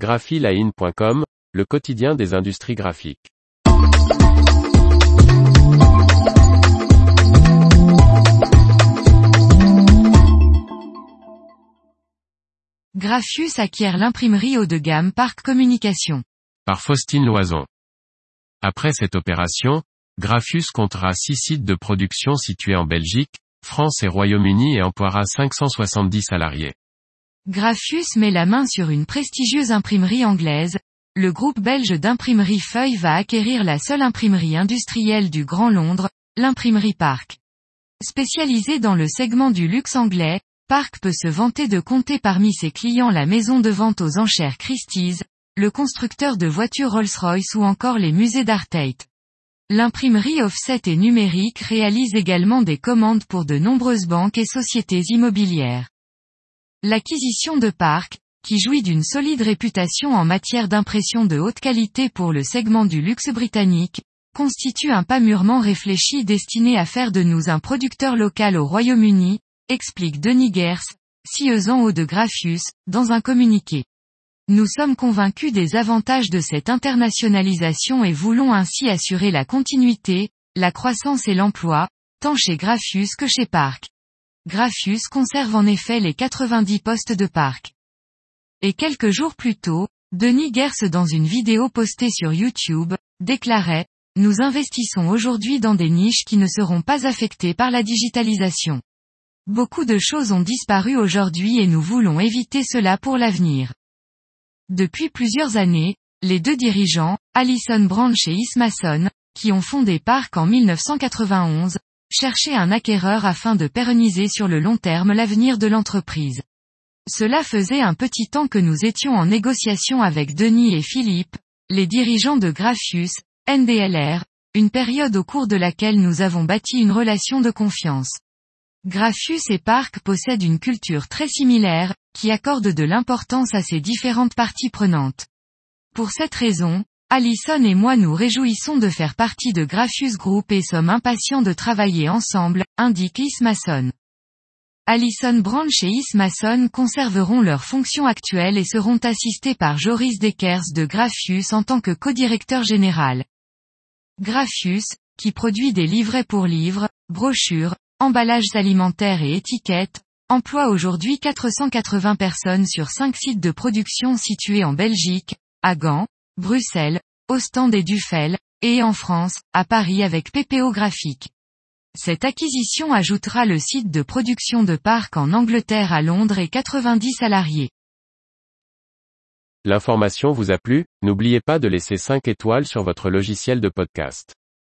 graphiline.com, le quotidien des industries graphiques. Graphius acquiert l'imprimerie haut de gamme Parc Communication. Par Faustine Loison. Après cette opération, Graphius comptera six sites de production situés en Belgique, France et Royaume-Uni et emploiera 570 salariés. Graphius met la main sur une prestigieuse imprimerie anglaise. Le groupe belge d'imprimerie Feuille va acquérir la seule imprimerie industrielle du Grand Londres, l'imprimerie Park. Spécialisée dans le segment du luxe anglais, Park peut se vanter de compter parmi ses clients la maison de vente aux enchères Christie's, le constructeur de voitures Rolls-Royce ou encore les musées d'art Tate. L'imprimerie offset et numérique réalise également des commandes pour de nombreuses banques et sociétés immobilières. L'acquisition de Park, qui jouit d'une solide réputation en matière d'impression de haute qualité pour le segment du luxe britannique, constitue un pas mûrement réfléchi destiné à faire de nous un producteur local au Royaume-Uni, explique Denis Gers, en haut de Graphius, dans un communiqué. Nous sommes convaincus des avantages de cette internationalisation et voulons ainsi assurer la continuité, la croissance et l'emploi, tant chez Graphius que chez Park. Graphius conserve en effet les 90 postes de parc. Et quelques jours plus tôt, Denis Gers dans une vidéo postée sur YouTube, déclarait, Nous investissons aujourd'hui dans des niches qui ne seront pas affectées par la digitalisation. Beaucoup de choses ont disparu aujourd'hui et nous voulons éviter cela pour l'avenir. Depuis plusieurs années, les deux dirigeants, Alison Branch et Ismason, qui ont fondé Park en 1991, chercher un acquéreur afin de pérenniser sur le long terme l'avenir de l'entreprise. Cela faisait un petit temps que nous étions en négociation avec Denis et Philippe, les dirigeants de Graphius, NDLR, une période au cours de laquelle nous avons bâti une relation de confiance. Graphius et Park possèdent une culture très similaire, qui accorde de l'importance à ces différentes parties prenantes. Pour cette raison, Alison et moi nous réjouissons de faire partie de Graphius Group et sommes impatients de travailler ensemble, indique Ismason. Alison Branch et Ismason conserveront leurs fonctions actuelles et seront assistés par Joris Dekers de Graphius en tant que co-directeur général. Graphius, qui produit des livrets pour livres, brochures, emballages alimentaires et étiquettes, emploie aujourd'hui 480 personnes sur 5 sites de production situés en Belgique, à Gand, Bruxelles, Ostende et Dufel, et en France, à Paris avec PPO Graphique. Cette acquisition ajoutera le site de production de Parc en Angleterre à Londres et 90 salariés. L'information vous a plu, n'oubliez pas de laisser 5 étoiles sur votre logiciel de podcast.